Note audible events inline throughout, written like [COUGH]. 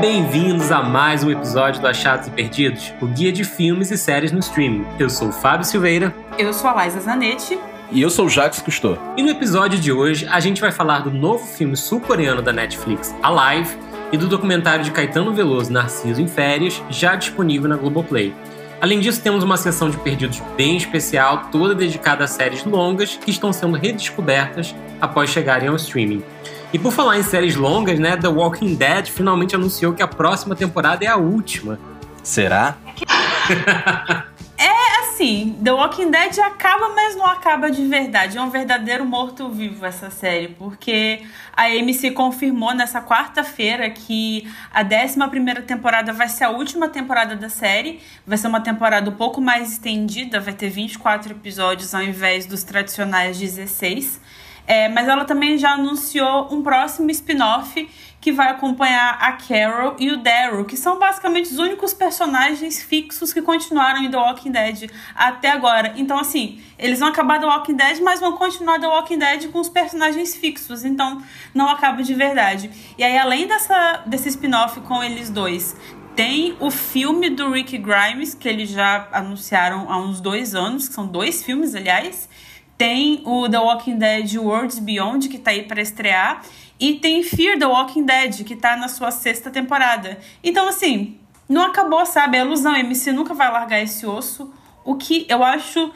Bem-vindos a mais um episódio do Achados e Perdidos, o guia de filmes e séries no streaming. Eu sou o Fábio Silveira. Eu sou a Liza Zanetti. E eu sou o Jacques Cousteau. E no episódio de hoje, a gente vai falar do novo filme sul-coreano da Netflix, Alive, e do documentário de Caetano Veloso, Narciso em Férias, já disponível na Globoplay. Além disso, temos uma sessão de perdidos bem especial, toda dedicada a séries longas que estão sendo redescobertas após chegarem ao streaming. E por falar em séries longas, né, The Walking Dead finalmente anunciou que a próxima temporada é a última. Será? [LAUGHS] é assim, The Walking Dead acaba, mas não acaba de verdade. É um verdadeiro morto-vivo essa série, porque a AMC confirmou nessa quarta-feira que a 11 temporada vai ser a última temporada da série. Vai ser uma temporada um pouco mais estendida, vai ter 24 episódios ao invés dos tradicionais 16. É, mas ela também já anunciou um próximo spin-off que vai acompanhar a Carol e o Daryl, que são basicamente os únicos personagens fixos que continuaram em The Walking Dead até agora. Então, assim, eles vão acabar The Walking Dead, mas vão continuar The Walking Dead com os personagens fixos. Então, não acaba de verdade. E aí, além dessa, desse spin-off com eles dois, tem o filme do Rick Grimes, que eles já anunciaram há uns dois anos, que são dois filmes, aliás. Tem o The Walking Dead Worlds Beyond, que tá aí para estrear. E tem Fear the Walking Dead, que tá na sua sexta temporada. Então, assim, não acabou, sabe? A ilusão, a MC nunca vai largar esse osso. O que eu acho.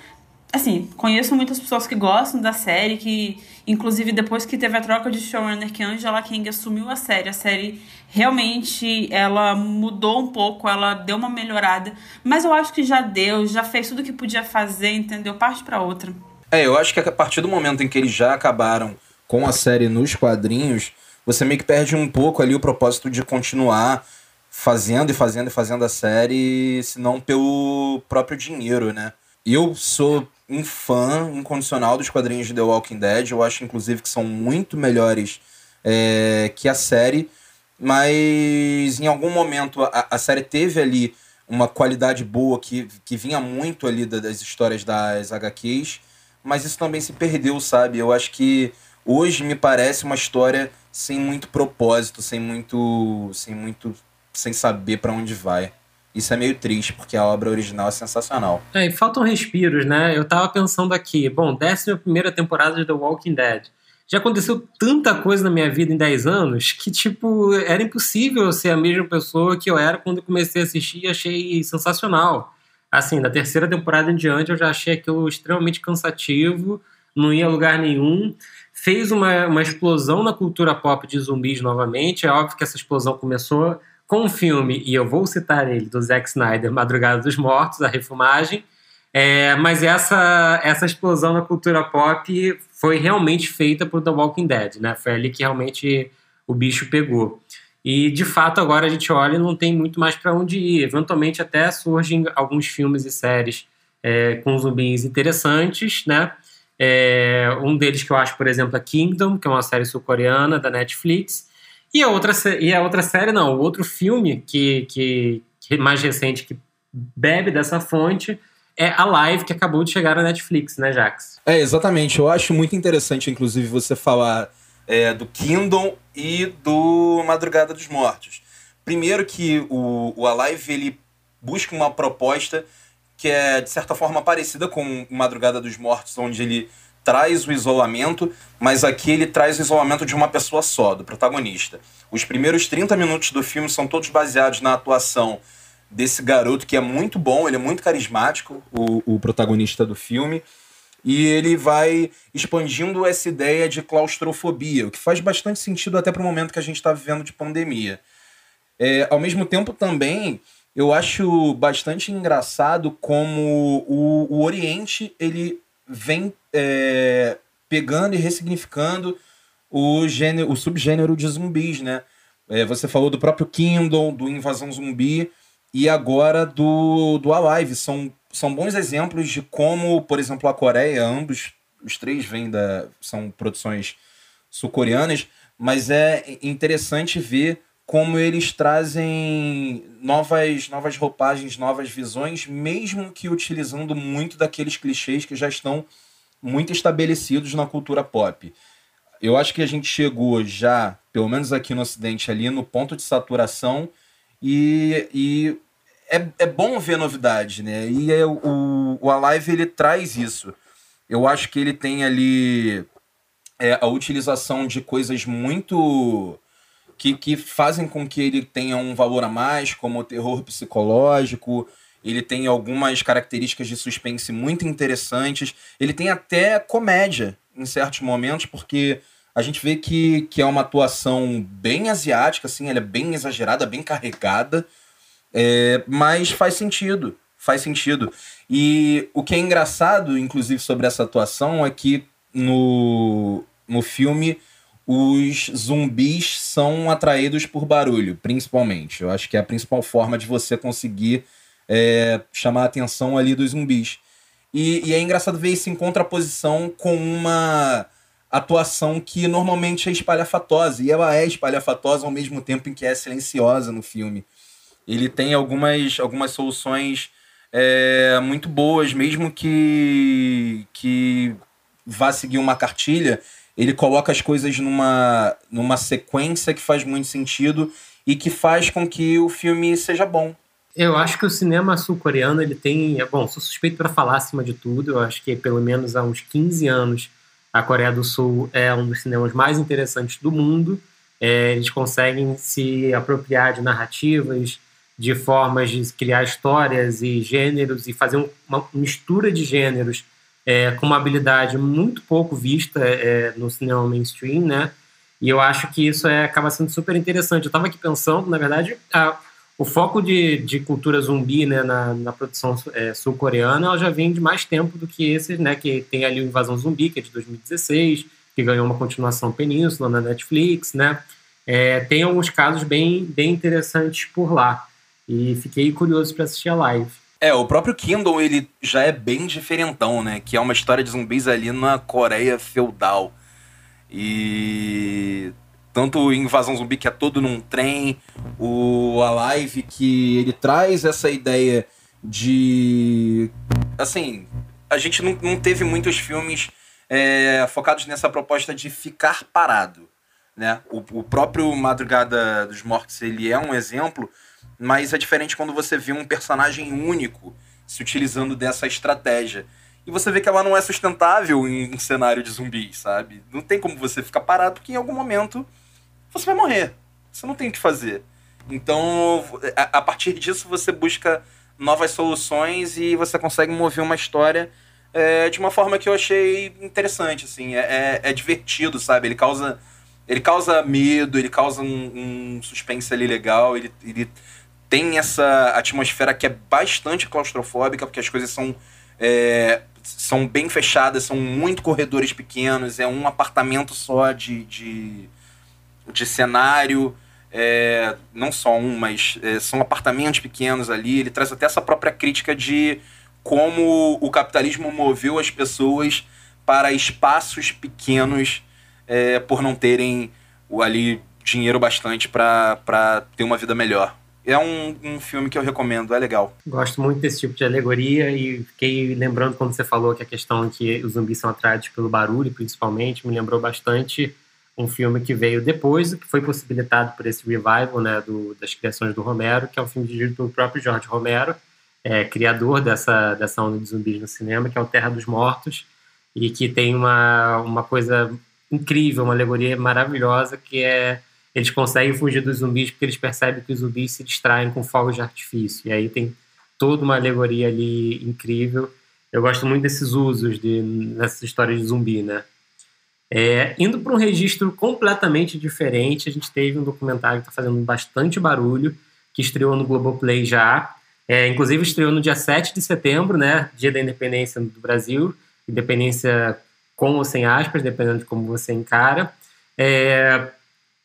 Assim, conheço muitas pessoas que gostam da série, que, inclusive, depois que teve a troca de showrunner, que Angela King assumiu a série, a série realmente ela mudou um pouco, ela deu uma melhorada. Mas eu acho que já deu, já fez tudo que podia fazer, entendeu? Parte para outra. É, eu acho que a partir do momento em que eles já acabaram com a série nos quadrinhos, você meio que perde um pouco ali o propósito de continuar fazendo e fazendo e fazendo a série, se não pelo próprio dinheiro, né? Eu sou um fã incondicional dos quadrinhos de The Walking Dead, eu acho inclusive que são muito melhores é, que a série, mas em algum momento a, a série teve ali uma qualidade boa que, que vinha muito ali das histórias das HQs, mas isso também se perdeu, sabe? Eu acho que hoje me parece uma história sem muito propósito, sem muito, sem muito, sem saber para onde vai. Isso é meio triste, porque a obra original é sensacional. É, e faltam respiros, né? Eu tava pensando aqui, bom, décima primeira temporada de The Walking Dead. Já aconteceu tanta coisa na minha vida em 10 anos que, tipo, era impossível ser a mesma pessoa que eu era quando comecei a assistir e achei sensacional. Assim, da terceira temporada em diante eu já achei aquilo extremamente cansativo, não ia a lugar nenhum. Fez uma, uma explosão na cultura pop de zumbis novamente. É óbvio que essa explosão começou com o filme, e eu vou citar ele, do Zack Snyder, Madrugada dos Mortos, a refumagem. É, mas essa, essa explosão na cultura pop foi realmente feita por The Walking Dead, né? Foi ali que realmente o bicho pegou. E de fato agora a gente olha e não tem muito mais para onde ir. Eventualmente até surgem alguns filmes e séries é, com zumbis interessantes, né? É, um deles que eu acho, por exemplo, é Kingdom, que é uma série sul-coreana da Netflix. E a outra, e a outra série, não, o outro filme que, que, que mais recente que bebe dessa fonte é a Live, que acabou de chegar na Netflix, né, Jax? É, exatamente. Eu acho muito interessante, inclusive, você falar é, do Kingdom e do Madrugada dos Mortos. Primeiro que o, o Alive ele busca uma proposta que é, de certa forma, parecida com Madrugada dos Mortos, onde ele traz o isolamento, mas aqui ele traz o isolamento de uma pessoa só, do protagonista. Os primeiros 30 minutos do filme são todos baseados na atuação desse garoto que é muito bom, ele é muito carismático, o, o protagonista do filme e ele vai expandindo essa ideia de claustrofobia, o que faz bastante sentido até para o momento que a gente está vivendo de pandemia. É, ao mesmo tempo, também, eu acho bastante engraçado como o, o Oriente ele vem é, pegando e ressignificando o, gênero, o subgênero de zumbis, né? É, você falou do próprio Kindle, do Invasão Zumbi e agora do, do Alive. São são bons exemplos de como, por exemplo, a Coreia, ambos os três vêm da são produções sul-coreanas, mas é interessante ver como eles trazem novas novas roupagens, novas visões, mesmo que utilizando muito daqueles clichês que já estão muito estabelecidos na cultura pop. eu acho que a gente chegou já, pelo menos aqui no Ocidente, ali no ponto de saturação e, e é, é bom ver novidade, né? E é, o, o Alive ele traz isso. Eu acho que ele tem ali é, a utilização de coisas muito. Que, que fazem com que ele tenha um valor a mais, como o terror psicológico, ele tem algumas características de suspense muito interessantes. Ele tem até comédia em certos momentos, porque a gente vê que, que é uma atuação bem asiática, assim, ela é bem exagerada, bem carregada, é, mas faz sentido, faz sentido. E o que é engraçado, inclusive, sobre essa atuação é que no, no filme os zumbis são atraídos por barulho, principalmente. Eu acho que é a principal forma de você conseguir é, chamar a atenção ali dos zumbis. E, e é engraçado ver isso em contraposição com uma atuação que normalmente é espalhafatosa. E ela é espalhafatosa ao mesmo tempo em que é silenciosa no filme. Ele tem algumas, algumas soluções é, muito boas, mesmo que, que vá seguir uma cartilha, ele coloca as coisas numa, numa sequência que faz muito sentido e que faz com que o filme seja bom. Eu acho que o cinema sul-coreano ele tem, é bom, sou suspeito para falar acima de tudo. Eu acho que pelo menos há uns 15 anos a Coreia do Sul é um dos cinemas mais interessantes do mundo. É, eles conseguem se apropriar de narrativas, de formas de criar histórias e gêneros e fazer uma mistura de gêneros é, com uma habilidade muito pouco vista é, no cinema mainstream, né? E eu acho que isso é, acaba sendo super interessante. Eu estava aqui pensando, na verdade, a, o foco de, de cultura zumbi né, na, na produção é, sul-coreana ela já vem de mais tempo do que esses, né? Que tem ali o Invasão Zumbi, que é de 2016, que ganhou uma continuação Península na Netflix, né? É, tem alguns casos bem, bem interessantes por lá. E fiquei curioso para assistir a live. É, o próprio Kindle, ele já é bem diferentão, né? Que é uma história de zumbis ali na Coreia feudal. E tanto Invasão Zumbi, que é todo num trem, o Alive, que ele traz essa ideia de. Assim, a gente não, não teve muitos filmes é, focados nessa proposta de ficar parado. Né? O, o próprio Madrugada dos Mortos ele é um exemplo, mas é diferente quando você vê um personagem único se utilizando dessa estratégia. E você vê que ela não é sustentável em, em cenário de zumbis, sabe? Não tem como você ficar parado, porque em algum momento você vai morrer. Você não tem o que fazer. Então, a, partir disso, você busca novas soluções e você consegue mover uma história é, de uma forma que eu achei interessante, assim. É, é, é, divertido, sabe? Ele causa, ele causa medo, ele causa um, um suspense ali legal, ele, ele tem essa atmosfera que é bastante claustrofóbica, porque as coisas são, é, são bem fechadas, são muito corredores pequenos, é um apartamento só de, de de cenário, é, não só um, mas é, são apartamentos pequenos ali. Ele traz até essa própria crítica de como o capitalismo moveu as pessoas para espaços pequenos é, por não terem o, ali dinheiro bastante para ter uma vida melhor. É um, um filme que eu recomendo, é legal. Gosto muito desse tipo de alegoria e fiquei lembrando quando você falou que a questão que os zumbis são atraídos pelo barulho, principalmente, me lembrou bastante um filme que veio depois, que foi possibilitado por esse revival né, do, das criações do Romero, que é um filme dirigido pelo próprio George Romero, é, criador dessa, dessa onda de zumbis no cinema, que é o Terra dos Mortos, e que tem uma, uma coisa incrível, uma alegoria maravilhosa, que é eles conseguem fugir dos zumbis porque eles percebem que os zumbis se distraem com fogos de artifício. E aí tem toda uma alegoria ali incrível. Eu gosto muito desses usos de, nessas histórias de zumbi, né? É, indo para um registro completamente diferente, a gente teve um documentário que está fazendo bastante barulho, que estreou no Globoplay já. É, inclusive estreou no dia 7 de setembro, né, dia da independência do Brasil, independência com ou sem aspas, dependendo de como você encara. É,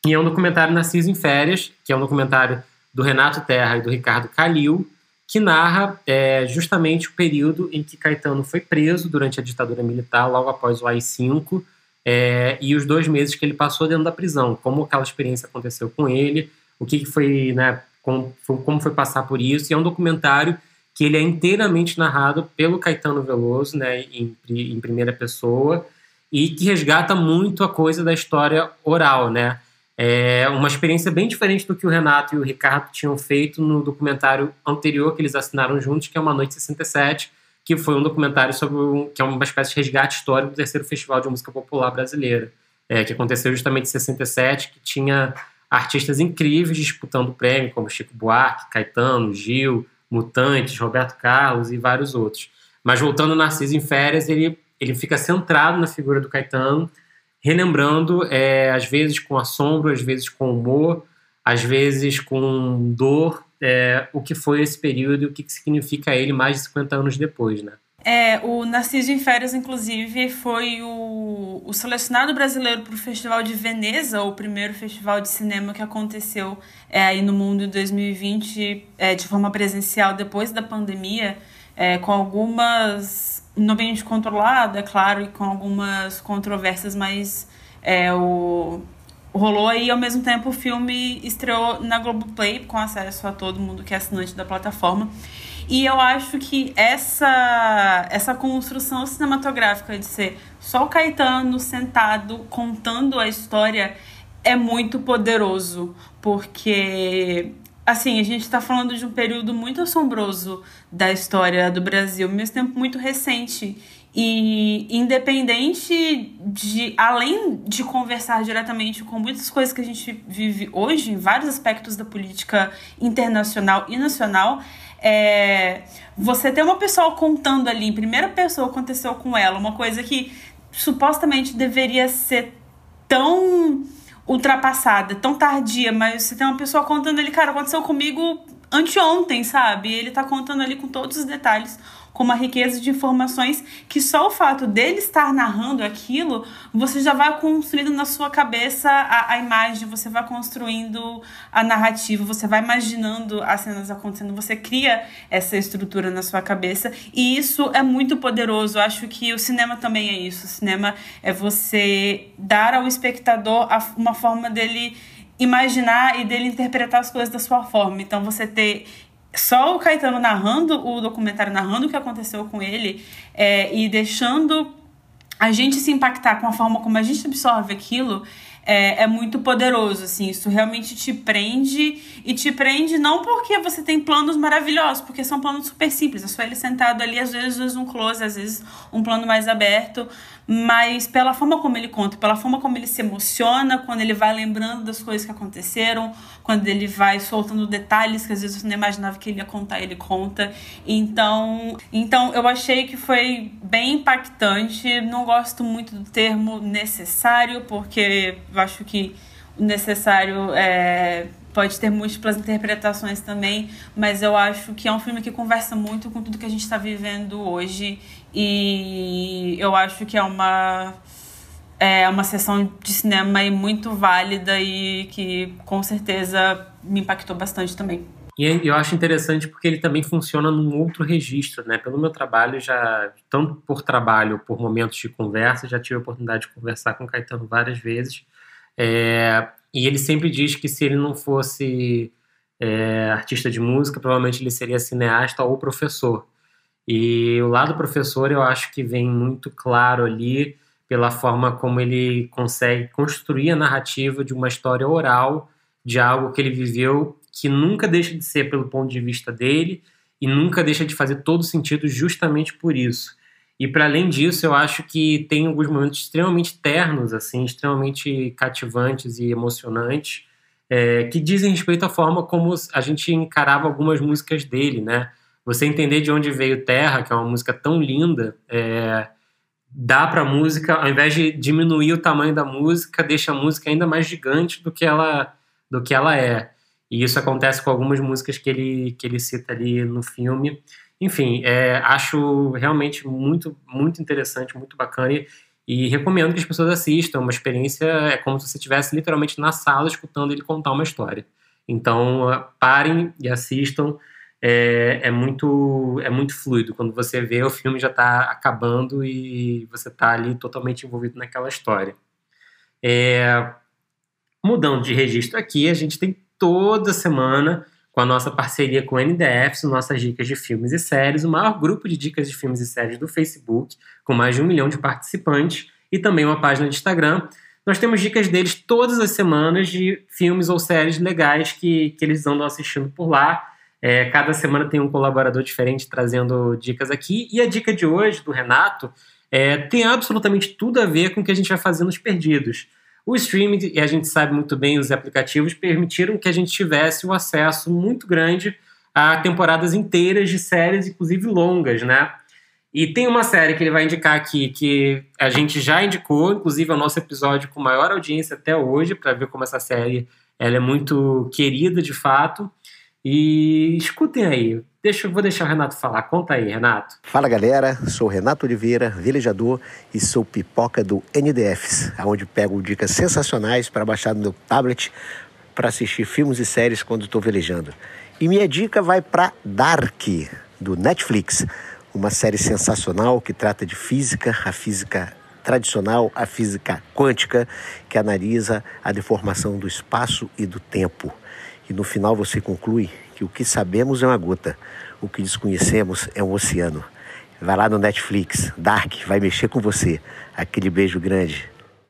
e é um documentário Narciso em Férias, que é um documentário do Renato Terra e do Ricardo Calil, que narra é, justamente o período em que Caetano foi preso durante a ditadura militar, logo após o AI-5, é, e os dois meses que ele passou dentro da prisão, como aquela experiência aconteceu com ele, o que foi, né, como, como foi passar por isso, e é um documentário que ele é inteiramente narrado pelo Caetano Veloso, né, em, em primeira pessoa, e que resgata muito a coisa da história oral, né? É uma experiência bem diferente do que o Renato e o Ricardo tinham feito no documentário anterior que eles assinaram juntos, que é Uma Noite 67, que foi um documentário sobre um, que é uma espécie de resgate histórico do terceiro Festival de Música Popular Brasileira, é, que aconteceu justamente em 67, que tinha artistas incríveis disputando o prêmio, como Chico Buarque, Caetano, Gil, Mutantes, Roberto Carlos e vários outros. Mas voltando ao Narciso em Férias, ele, ele fica centrado na figura do Caetano, relembrando, é, às vezes com assombro, às vezes com humor, às vezes com dor, é, o que foi esse período e o que significa ele mais de 50 anos depois, né? É, o Narciso em Férias, inclusive, foi o, o selecionado brasileiro para o Festival de Veneza, o primeiro festival de cinema que aconteceu é, aí no mundo em 2020 é, de forma presencial depois da pandemia, é, com algumas. no ambiente controlado, é claro, e com algumas controvérsias, mas é, o, rolou e ao mesmo tempo o filme estreou na Globoplay com acesso a todo mundo que é assinante da plataforma. E eu acho que essa, essa construção cinematográfica de ser só o Caetano sentado contando a história é muito poderoso, porque assim, a gente está falando de um período muito assombroso da história do Brasil, mesmo tempo muito recente. E independente de, além de conversar diretamente com muitas coisas que a gente vive hoje, em vários aspectos da política internacional e nacional, é, você ter uma pessoa contando ali, em primeira pessoa, aconteceu com ela, uma coisa que supostamente deveria ser tão ultrapassada, tão tardia, mas você tem uma pessoa contando ali, cara, aconteceu comigo anteontem, sabe? Ele tá contando ali com todos os detalhes com uma riqueza de informações que só o fato dele estar narrando aquilo, você já vai construindo na sua cabeça a, a imagem, você vai construindo a narrativa, você vai imaginando as cenas acontecendo, você cria essa estrutura na sua cabeça e isso é muito poderoso. Eu acho que o cinema também é isso. O cinema é você dar ao espectador uma forma dele imaginar e dele interpretar as coisas da sua forma. Então você ter só o Caetano narrando o documentário, narrando o que aconteceu com ele é, e deixando a gente se impactar com a forma como a gente absorve aquilo é, é, muito poderoso, assim, isso realmente te prende e te prende não porque você tem planos maravilhosos, porque são planos super simples, é só ele sentado ali, às vezes um close, às vezes um plano mais aberto, mas pela forma como ele conta, pela forma como ele se emociona, quando ele vai lembrando das coisas que aconteceram, quando ele vai soltando detalhes que às vezes você não imaginava que ele ia contar, ele conta. Então, então eu achei que foi bem impactante. Não gosto muito do termo necessário, porque eu acho que o necessário é pode ter múltiplas interpretações também, mas eu acho que é um filme que conversa muito com tudo que a gente está vivendo hoje e eu acho que é uma é uma sessão de cinema muito válida e que com certeza me impactou bastante também. E eu acho interessante porque ele também funciona num outro registro, né? Pelo meu trabalho, já tanto por trabalho, por momentos de conversa, já tive a oportunidade de conversar com o Caetano várias vezes. É, e ele sempre diz que se ele não fosse é, artista de música, provavelmente ele seria cineasta ou professor. E o lado professor eu acho que vem muito claro ali pela forma como ele consegue construir a narrativa de uma história oral de algo que ele viveu que nunca deixa de ser pelo ponto de vista dele e nunca deixa de fazer todo sentido justamente por isso. E para além disso, eu acho que tem alguns momentos extremamente ternos, assim, extremamente cativantes e emocionantes, é, que dizem respeito à forma como a gente encarava algumas músicas dele, né? Você entender de onde veio Terra, que é uma música tão linda, é, dá para a música, ao invés de diminuir o tamanho da música, deixa a música ainda mais gigante do que ela, do que ela é. E isso acontece com algumas músicas que ele, que ele cita ali no filme. Enfim, é, acho realmente muito, muito interessante, muito bacana e, e recomendo que as pessoas assistam. Uma experiência é como se você estivesse literalmente na sala escutando ele contar uma história. Então, parem e assistam é, é, muito, é muito fluido. Quando você vê, o filme já está acabando e você está ali totalmente envolvido naquela história. É, mudando de registro aqui, a gente tem toda semana, com a nossa parceria com o NDF, nossas dicas de filmes e séries, o maior grupo de dicas de filmes e séries do Facebook, com mais de um milhão de participantes. e também uma página de Instagram. Nós temos dicas deles todas as semanas de filmes ou séries legais que, que eles andam assistindo por lá. É, cada semana tem um colaborador diferente trazendo dicas aqui. E a dica de hoje, do Renato, é, tem absolutamente tudo a ver com o que a gente vai fazer nos perdidos. O streaming, e a gente sabe muito bem, os aplicativos permitiram que a gente tivesse um acesso muito grande a temporadas inteiras de séries, inclusive longas, né? E tem uma série que ele vai indicar aqui que a gente já indicou, inclusive é o nosso episódio com maior audiência até hoje, para ver como essa série ela é muito querida de fato. E escutem aí, Deixa, vou deixar o Renato falar. Conta aí, Renato. Fala galera, sou Renato Oliveira, velejador e sou pipoca do NDFs, onde pego dicas sensacionais para baixar no meu tablet para assistir filmes e séries quando estou velejando. E minha dica vai para Dark, do Netflix, uma série sensacional que trata de física, a física tradicional, a física quântica, que analisa a deformação do espaço e do tempo. E no final você conclui que o que sabemos é uma gota, o que desconhecemos é um oceano. Vai lá no Netflix, Dark, vai mexer com você. Aquele beijo grande.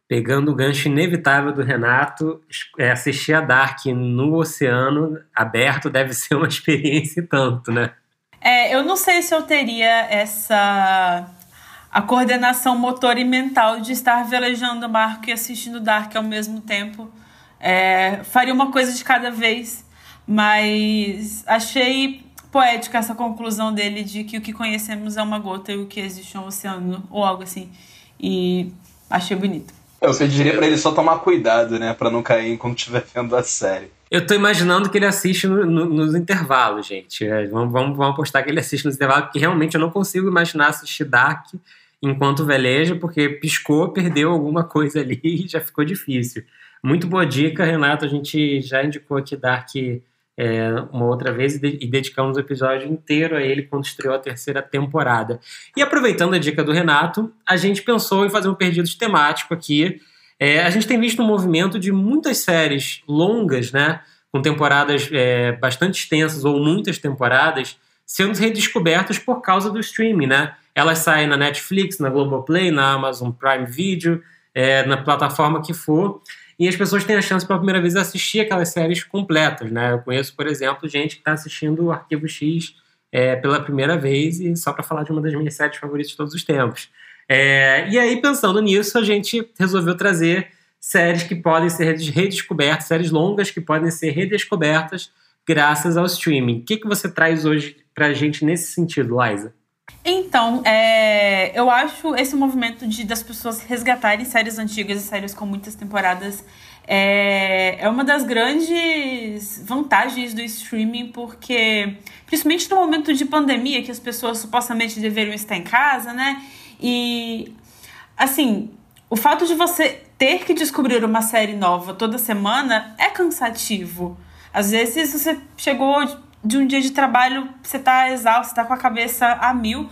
Pegando o gancho inevitável do Renato, é, assistir a Dark no oceano aberto deve ser uma [LAUGHS] experiência e tanto, né? É, eu não sei se eu teria essa a coordenação motor e mental de estar velejando o barco e assistindo Dark ao mesmo tempo. É, faria uma coisa de cada vez. Mas achei poética essa conclusão dele de que o que conhecemos é uma gota e o que existe é um oceano, ou algo assim. E achei bonito. Eu diria para ele só tomar cuidado, né? para não cair enquanto estiver [LAUGHS] vendo a série. Eu tô imaginando que ele assiste no, no, nos intervalos, gente. É, vamos, vamos, vamos apostar que ele assiste nos intervalos, porque realmente eu não consigo imaginar assistir Dark enquanto veleja, porque piscou, perdeu alguma coisa ali [LAUGHS] e já ficou difícil. Muito boa dica, Renato. A gente já indicou aqui Dark é, uma outra vez e, de, dedicamos o episódio inteiro a ele quando estreou a terceira temporada. E aproveitando a dica do Renato, a gente pensou em fazer um Perdidos temático aqui. É, a gente tem visto um movimento de muitas séries longas, né, com temporadas é, bastante extensas ou muitas temporadas, sendo redescobertas por causa do streaming, né? Elas saem na Netflix, na Globoplay, na Amazon Prime Video, é, na plataforma que for e as pessoas têm a chance pela primeira vez de assistir aquelas séries completas, né? Eu conheço, por exemplo, gente que está assistindo o Arquivo X é, pela primeira vez e só para falar de uma das minhas séries favoritas de todos os tempos. É, e aí, pensando nisso, a gente resolveu trazer séries que podem ser redescobertas, séries longas que podem ser redescobertas graças ao streaming. O que, que você traz hoje para a gente nesse sentido, Liza? Então, é, eu acho esse movimento de das pessoas resgatarem séries antigas e séries com muitas temporadas é, é uma das grandes vantagens do streaming, porque, principalmente no momento de pandemia, que as pessoas supostamente deveriam estar em casa, né? E, assim, o fato de você ter que descobrir uma série nova toda semana é cansativo. Às vezes você chegou de um dia de trabalho, você tá exausto, tá com a cabeça a mil.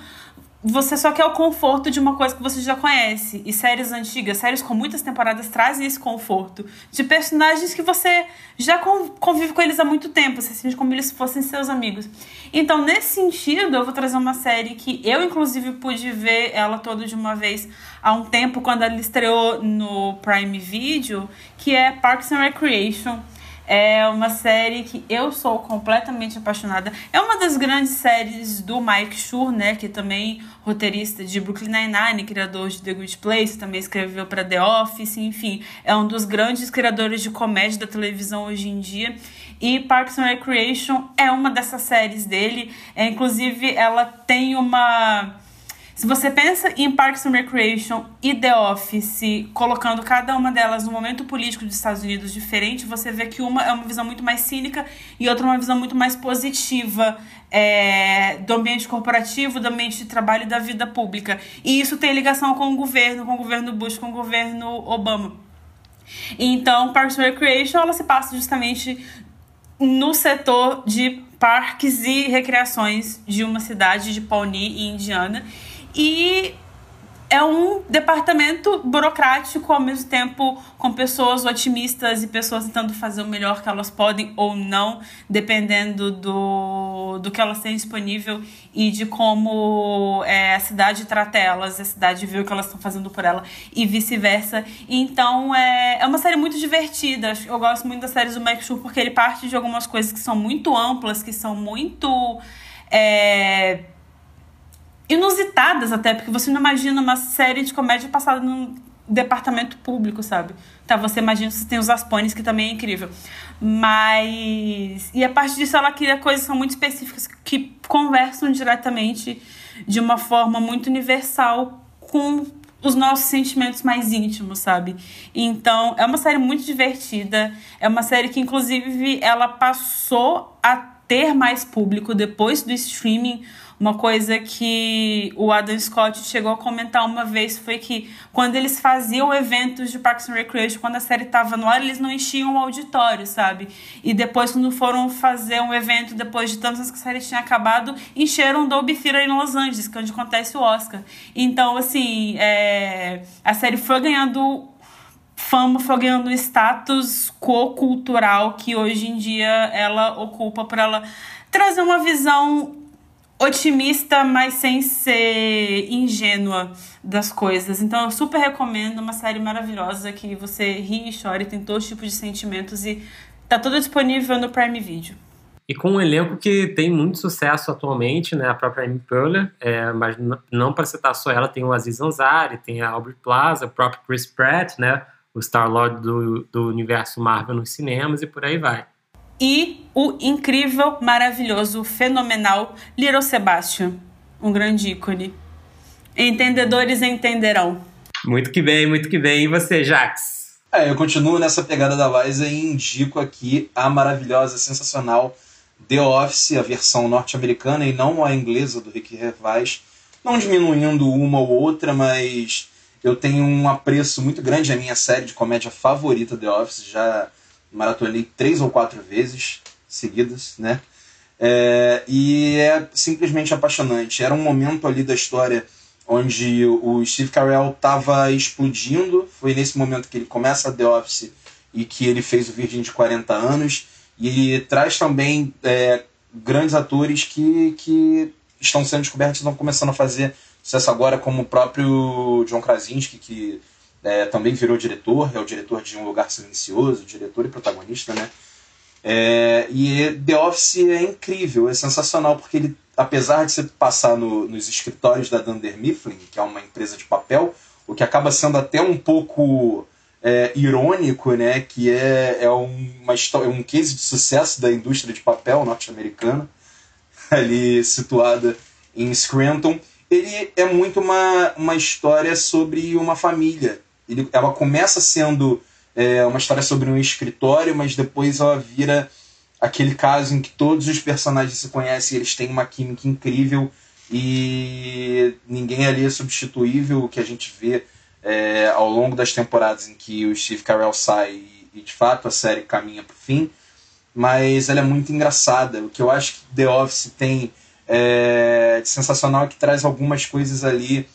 Você só quer o conforto de uma coisa que você já conhece. E séries antigas, séries com muitas temporadas, trazem esse conforto. De personagens que você já convive com eles há muito tempo. Você sente como eles fossem seus amigos. Então, nesse sentido, eu vou trazer uma série que eu, inclusive, pude ver ela toda de uma vez há um tempo, quando ela estreou no Prime Video, que é Parks and Recreation é uma série que eu sou completamente apaixonada. É uma das grandes séries do Mike Schur, né? Que também roteirista de Brooklyn Nine-Nine, criador de The Good Place, também escreveu para The Office, enfim, é um dos grandes criadores de comédia da televisão hoje em dia. E Parks and Recreation é uma dessas séries dele. É, inclusive, ela tem uma se você pensa em Parks and Recreation e The Office, colocando cada uma delas no momento político dos Estados Unidos diferente, você vê que uma é uma visão muito mais cínica e outra uma visão muito mais positiva é, do ambiente corporativo, do ambiente de trabalho e da vida pública. E isso tem ligação com o governo, com o governo Bush, com o governo Obama. Então, Parks and Recreation, ela se passa justamente no setor de parques e recreações de uma cidade de Pawnee, Indiana. E é um departamento burocrático ao mesmo tempo com pessoas otimistas e pessoas tentando fazer o melhor que elas podem ou não, dependendo do, do que elas têm disponível e de como é, a cidade trata elas, a cidade vê o que elas estão fazendo por ela e vice-versa. Então é, é uma série muito divertida. Eu gosto muito das séries do Max Schur porque ele parte de algumas coisas que são muito amplas, que são muito. É, inusitadas até, porque você não imagina uma série de comédia passada num departamento público, sabe? Tá, você imagina você tem os Aspones, que também é incrível. Mas. E a partir disso, ela cria coisas que são muito específicas que conversam diretamente de uma forma muito universal com os nossos sentimentos mais íntimos, sabe? Então, é uma série muito divertida. É uma série que, inclusive, ela passou a ter mais público depois do streaming uma coisa que o Adam Scott chegou a comentar uma vez foi que quando eles faziam eventos de Parks and Recreation, quando a série estava no ar, eles não enchiam o auditório, sabe? E depois, quando foram fazer um evento, depois de tantos anos que a série tinha acabado, encheram o Dolby Theater em Los Angeles, que é onde acontece o Oscar. Então, assim, é... a série foi ganhando fama, foi ganhando status co-cultural que hoje em dia ela ocupa para ela trazer uma visão otimista, mas sem ser ingênua das coisas. Então eu super recomendo uma série maravilhosa que você ri e chora e tem todos os tipos de sentimentos e tá tudo disponível no Prime Video. E com um elenco que tem muito sucesso atualmente, né? A própria Amy Poehler, é, mas não para citar só ela, tem o Aziz Ansari, tem a Aubrey Plaza, o próprio Chris Pratt, né? O Star-Lord do, do universo Marvel nos cinemas e por aí vai e o incrível, maravilhoso, fenomenal Little Sebastian, um grande ícone. Entendedores entenderão. Muito que bem, muito que bem. E você, Jax? É, eu continuo nessa pegada da Liza e indico aqui a maravilhosa, sensacional The Office, a versão norte-americana e não a inglesa do Rick Gervais. Não diminuindo uma ou outra, mas eu tenho um apreço muito grande à minha série de comédia favorita, The Office. Já maratonei três ou quatro vezes seguidas, né? É, e é simplesmente apaixonante. Era um momento ali da história onde o Steve Carell estava explodindo. Foi nesse momento que ele começa a The Office e que ele fez o Virgem de 40 anos. E traz também é, grandes atores que, que estão sendo descobertos e estão começando a fazer sucesso agora, como o próprio John Krasinski, que é, também virou diretor, é o diretor de Um Lugar Silencioso, diretor e protagonista, né? É, e The Office é incrível, é sensacional, porque ele, apesar de se passar no, nos escritórios da Dunder Mifflin, que é uma empresa de papel, o que acaba sendo até um pouco é, irônico, né? Que é, é uma história, um case de sucesso da indústria de papel norte-americana, [LAUGHS] ali situada em Scranton. Ele é muito uma, uma história sobre uma família ele, ela começa sendo é, uma história sobre um escritório, mas depois ela vira aquele caso em que todos os personagens se conhecem, eles têm uma química incrível e ninguém ali é substituível, o que a gente vê é, ao longo das temporadas em que o Steve Carell sai e, e de fato a série caminha para o fim, mas ela é muito engraçada. O que eu acho que The Office tem é, de sensacional é que traz algumas coisas ali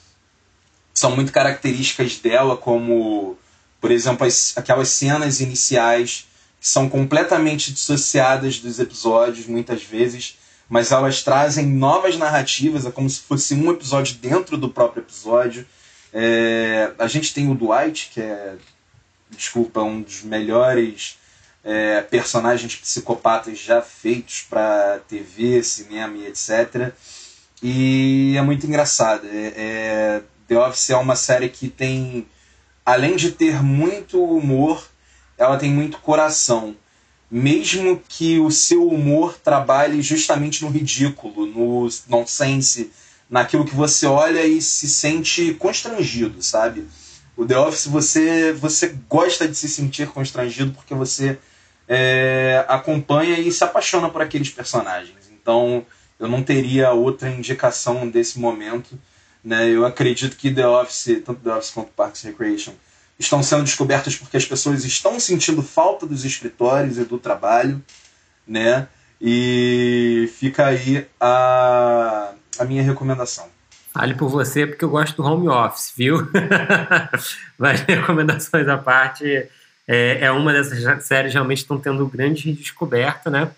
são muito características dela, como, por exemplo, as, aquelas cenas iniciais que são completamente dissociadas dos episódios, muitas vezes, mas elas trazem novas narrativas, é como se fosse um episódio dentro do próprio episódio. É, a gente tem o Dwight, que é, desculpa, um dos melhores é, personagens psicopatas já feitos para TV, cinema e etc. E é muito engraçado. É, é, The Office é uma série que tem, além de ter muito humor, ela tem muito coração. Mesmo que o seu humor trabalhe justamente no ridículo, no nonsense, naquilo que você olha e se sente constrangido, sabe? O The Office você, você gosta de se sentir constrangido porque você é, acompanha e se apaixona por aqueles personagens. Então eu não teria outra indicação desse momento né? Eu acredito que The Office, tanto The Office quanto Parks and Recreation, estão sendo descobertas porque as pessoas estão sentindo falta dos escritórios e do trabalho, né? E fica aí a, a minha recomendação. Fale por você, porque eu gosto do home office, viu? [LAUGHS] Mas recomendações à parte, é, é uma dessas séries realmente estão tendo grande descoberta, né?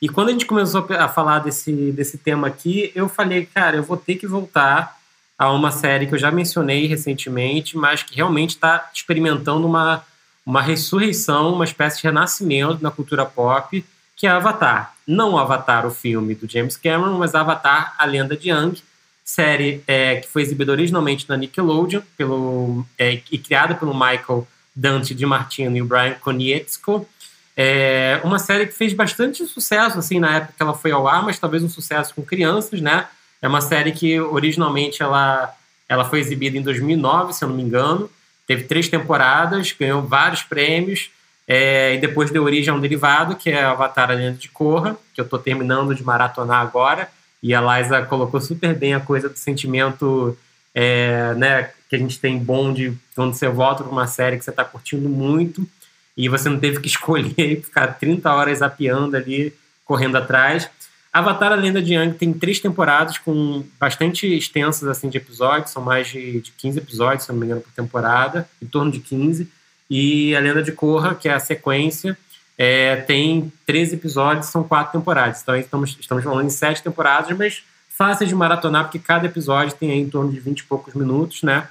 E quando a gente começou a falar desse, desse tema aqui, eu falei, cara, eu vou ter que voltar a uma série que eu já mencionei recentemente, mas que realmente está experimentando uma, uma ressurreição, uma espécie de renascimento na cultura pop, que é Avatar. Não Avatar, o filme do James Cameron, mas Avatar, a Lenda de Aang, série é, que foi exibida originalmente na Nickelodeon pelo, é, e criada pelo Michael Dante de Martino e o Brian Konietzko. É uma série que fez bastante sucesso assim na época que ela foi ao ar, mas talvez um sucesso com crianças, né? É uma série que originalmente ela, ela foi exibida em 2009, se eu não me engano. Teve três temporadas, ganhou vários prêmios. É, e depois deu origem a um derivado, que é Avatar Lenda de Korra, que eu estou terminando de maratonar agora. E a Liza colocou super bem a coisa do sentimento é, né, que a gente tem bom de quando você volta para uma série que você está curtindo muito e você não teve que [LAUGHS] escolher e ficar 30 horas apiando ali, correndo atrás. Avatar, a Lenda de Yang tem três temporadas com bastante extensas assim, de episódios, são mais de, de 15 episódios, se não me engano, por temporada, em torno de 15. E a Lenda de Korra, que é a sequência, é, tem 13 episódios, são quatro temporadas. Então estamos, estamos falando em sete temporadas, mas fáceis de maratonar, porque cada episódio tem em torno de 20 e poucos minutos, né?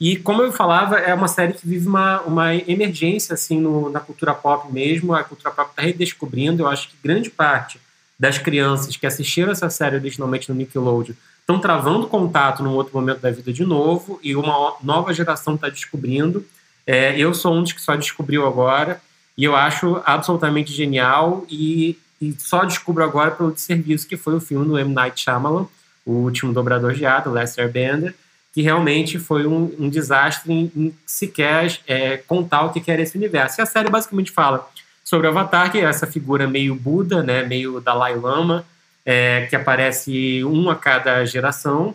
E como eu falava, é uma série que vive uma, uma emergência assim no, na cultura pop mesmo. A cultura pop está redescobrindo. Eu acho que grande parte das crianças que assistiram essa série originalmente no Nickelodeon estão travando contato num outro momento da vida de novo e uma nova geração está descobrindo. É, eu sou um dos que só descobriu agora e eu acho absolutamente genial e, e só descubro agora pelo serviço que foi o filme do M. Night Shyamalan, o último dobrador de ato, Lester Bender, que realmente foi um, um desastre em, em sequer é, contar o que era esse universo. E a série basicamente fala sobre o Avatar, que é essa figura meio Buda, né, meio Dalai Lama, é, que aparece um a cada geração,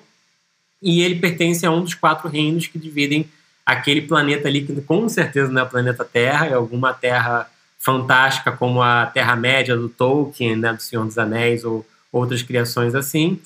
e ele pertence a um dos quatro reinos que dividem aquele planeta ali, que com certeza não é o planeta Terra, é alguma terra fantástica como a Terra-média do Tolkien, né, do Senhor dos Anéis, ou outras criações assim.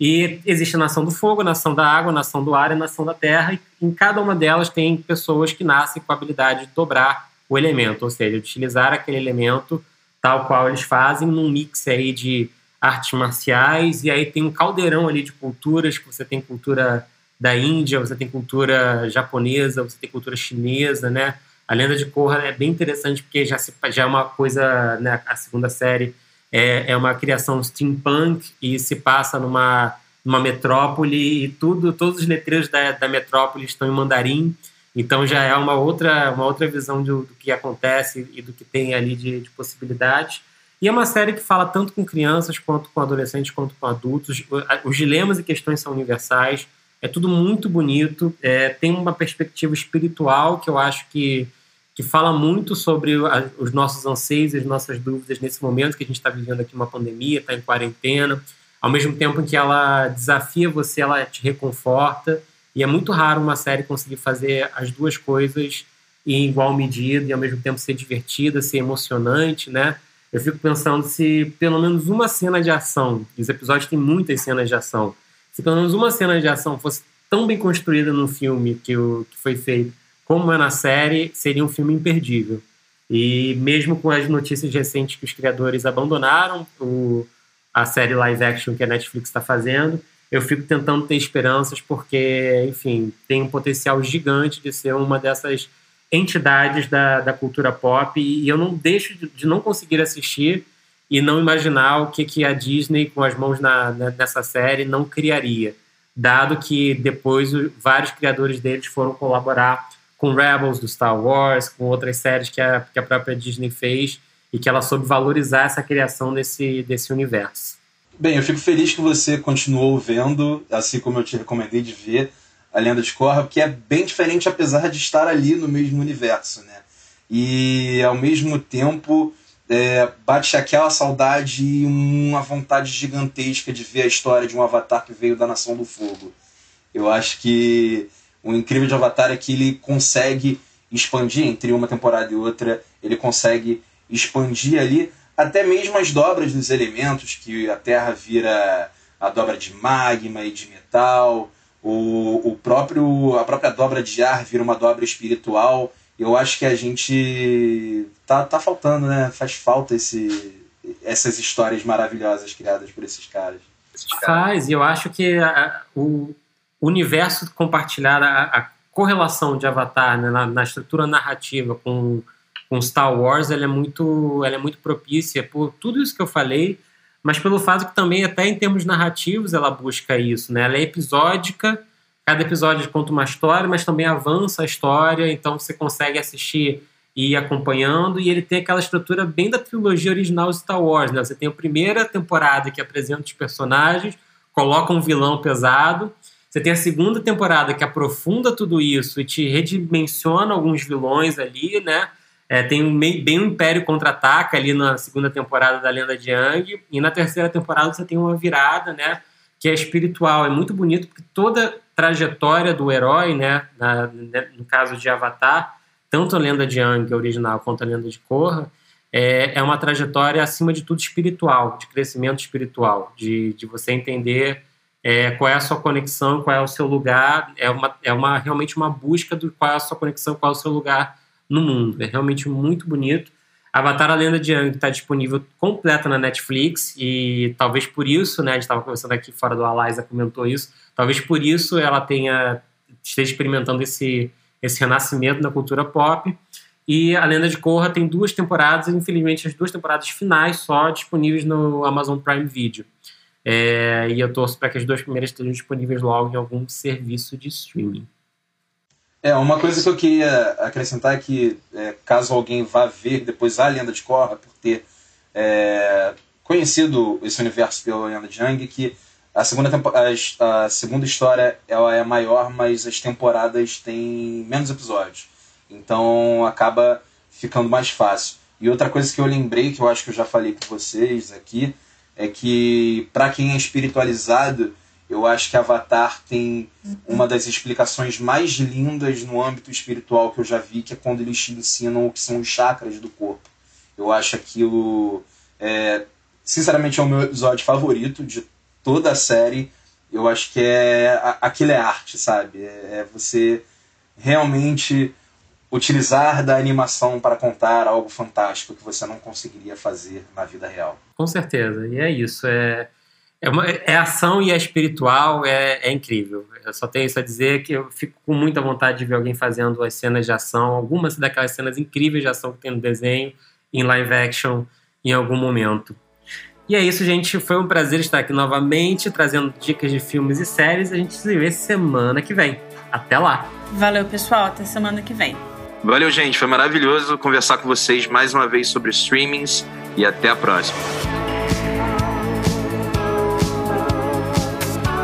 E existe a nação do fogo, a nação da água, a nação do ar e a nação da terra, e em cada uma delas tem pessoas que nascem com a habilidade de dobrar o elemento, ou seja, utilizar aquele elemento tal qual eles fazem num mix aí de artes marciais e aí tem um caldeirão ali de culturas, que você tem cultura da Índia, você tem cultura japonesa, você tem cultura chinesa, né? A Lenda de Korra é bem interessante porque já, se, já é uma coisa, né? A segunda série é, é uma criação steampunk e se passa numa, numa metrópole e tudo, todos os letreiros da, da metrópole estão em mandarim. Então já é uma outra, uma outra visão do, do que acontece e do que tem ali de, de possibilidades. E é uma série que fala tanto com crianças, quanto com adolescentes, quanto com adultos. Os dilemas e questões são universais. É tudo muito bonito. É, tem uma perspectiva espiritual que eu acho que, que fala muito sobre a, os nossos anseios e as nossas dúvidas nesse momento que a gente está vivendo aqui uma pandemia, está em quarentena. Ao mesmo tempo em que ela desafia você, ela te reconforta. E é muito raro uma série conseguir fazer as duas coisas em igual medida e ao mesmo tempo ser divertida, ser emocionante, né? Eu fico pensando se pelo menos uma cena de ação, os episódios têm muitas cenas de ação, se pelo menos uma cena de ação fosse tão bem construída no filme que, o, que foi feito como é na série, seria um filme imperdível. E mesmo com as notícias recentes que os criadores abandonaram o, a série live action que a Netflix está fazendo, eu fico tentando ter esperanças porque, enfim, tem um potencial gigante de ser uma dessas entidades da, da cultura pop e eu não deixo de, de não conseguir assistir e não imaginar o que, que a Disney, com as mãos na, na, nessa série, não criaria. Dado que depois vários criadores deles foram colaborar com Rebels do Star Wars, com outras séries que a, que a própria Disney fez e que ela soube valorizar essa criação desse, desse universo. Bem, eu fico feliz que você continuou vendo, assim como eu te recomendei de ver, a Lenda de Korra, porque é bem diferente apesar de estar ali no mesmo universo, né? E ao mesmo tempo é, bate aquela saudade e uma vontade gigantesca de ver a história de um Avatar que veio da Nação do Fogo. Eu acho que o incrível de Avatar é que ele consegue expandir entre uma temporada e outra, ele consegue expandir ali até mesmo as dobras dos elementos, que a Terra vira a dobra de magma e de metal, o, o próprio a própria dobra de ar vira uma dobra espiritual. Eu acho que a gente tá, tá faltando, né? Faz falta esse, essas histórias maravilhosas criadas por esses caras. Faz, e eu acho que a, o universo compartilhado, a, a, correlação de Avatar né, na, na, estrutura narrativa com, com Star Wars, ela é, muito, ela é muito propícia por tudo isso que eu falei, mas pelo fato que também, até em termos narrativos, ela busca isso. Né? Ela é episódica, cada episódio conta uma história, mas também avança a história, então você consegue assistir e ir acompanhando, e ele tem aquela estrutura bem da trilogia original Star Wars, né? Você tem a primeira temporada que apresenta os personagens, coloca um vilão pesado, você tem a segunda temporada que aprofunda tudo isso e te redimensiona alguns vilões ali, né? É, tem um, bem um Império Contra-Ataca ali na segunda temporada da Lenda de Yang, e na terceira temporada você tem uma virada, né? Que é espiritual, é muito bonito, porque toda trajetória do herói, né? Na, né, no caso de Avatar, tanto a lenda de Yang original quanto a lenda de Korra, é, é uma trajetória acima de tudo espiritual, de crescimento espiritual, de, de você entender é, qual é a sua conexão, qual é o seu lugar, é uma, é uma realmente uma busca do qual é a sua conexão, qual é o seu lugar no mundo. É realmente muito bonito. Avatar A Lenda de Yang está disponível completa na Netflix e talvez por isso, né, a gente estava conversando aqui fora do Alaisa comentou isso, talvez por isso ela tenha esteja experimentando esse esse renascimento na cultura pop. E A Lenda de Korra tem duas temporadas, infelizmente as duas temporadas finais só disponíveis no Amazon Prime Video. É, e eu torço para que as duas primeiras estejam disponíveis logo em algum serviço de streaming. É, uma coisa que eu queria acrescentar é que, é, caso alguém vá ver depois a Lenda de Korra, por ter é, conhecido esse universo pela Lenda de Yang, que a segunda, a, a segunda história ela é maior, mas as temporadas têm menos episódios. Então acaba ficando mais fácil. E outra coisa que eu lembrei, que eu acho que eu já falei com vocês aqui, é que para quem é espiritualizado, eu acho que Avatar tem uma das explicações mais lindas no âmbito espiritual que eu já vi, que é quando eles te ensinam o que são os chakras do corpo. Eu acho aquilo. É, sinceramente, é o meu episódio favorito de toda a série, eu acho que é aquilo é arte, sabe? É, é você realmente utilizar da animação para contar algo fantástico que você não conseguiria fazer na vida real. Com certeza, e é isso. É, é, uma, é ação e é espiritual, é, é incrível. Eu só tenho isso a dizer que eu fico com muita vontade de ver alguém fazendo as cenas de ação, algumas daquelas cenas incríveis de ação que tem no desenho, em live action, em algum momento. E é isso, gente. Foi um prazer estar aqui novamente, trazendo dicas de filmes e séries. A gente se vê semana que vem. Até lá. Valeu, pessoal. Até semana que vem. Valeu, gente. Foi maravilhoso conversar com vocês mais uma vez sobre streamings e até a próxima.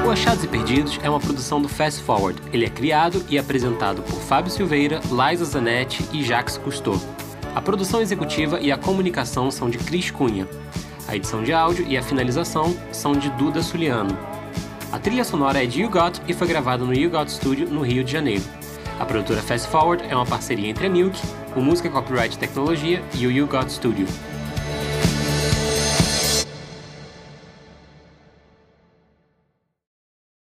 O Achados e Perdidos é uma produção do Fast Forward. Ele é criado e apresentado por Fábio Silveira, Liza Zanetti e Jacques Cousteau. A produção executiva e a comunicação são de Cris Cunha. A edição de áudio e a finalização são de Duda Suliano. A trilha sonora é de You Got e foi gravada no You Got Studio, no Rio de Janeiro. A produtora Fast Forward é uma parceria entre a Milk, o Música Copyright Tecnologia e o You Got Studio.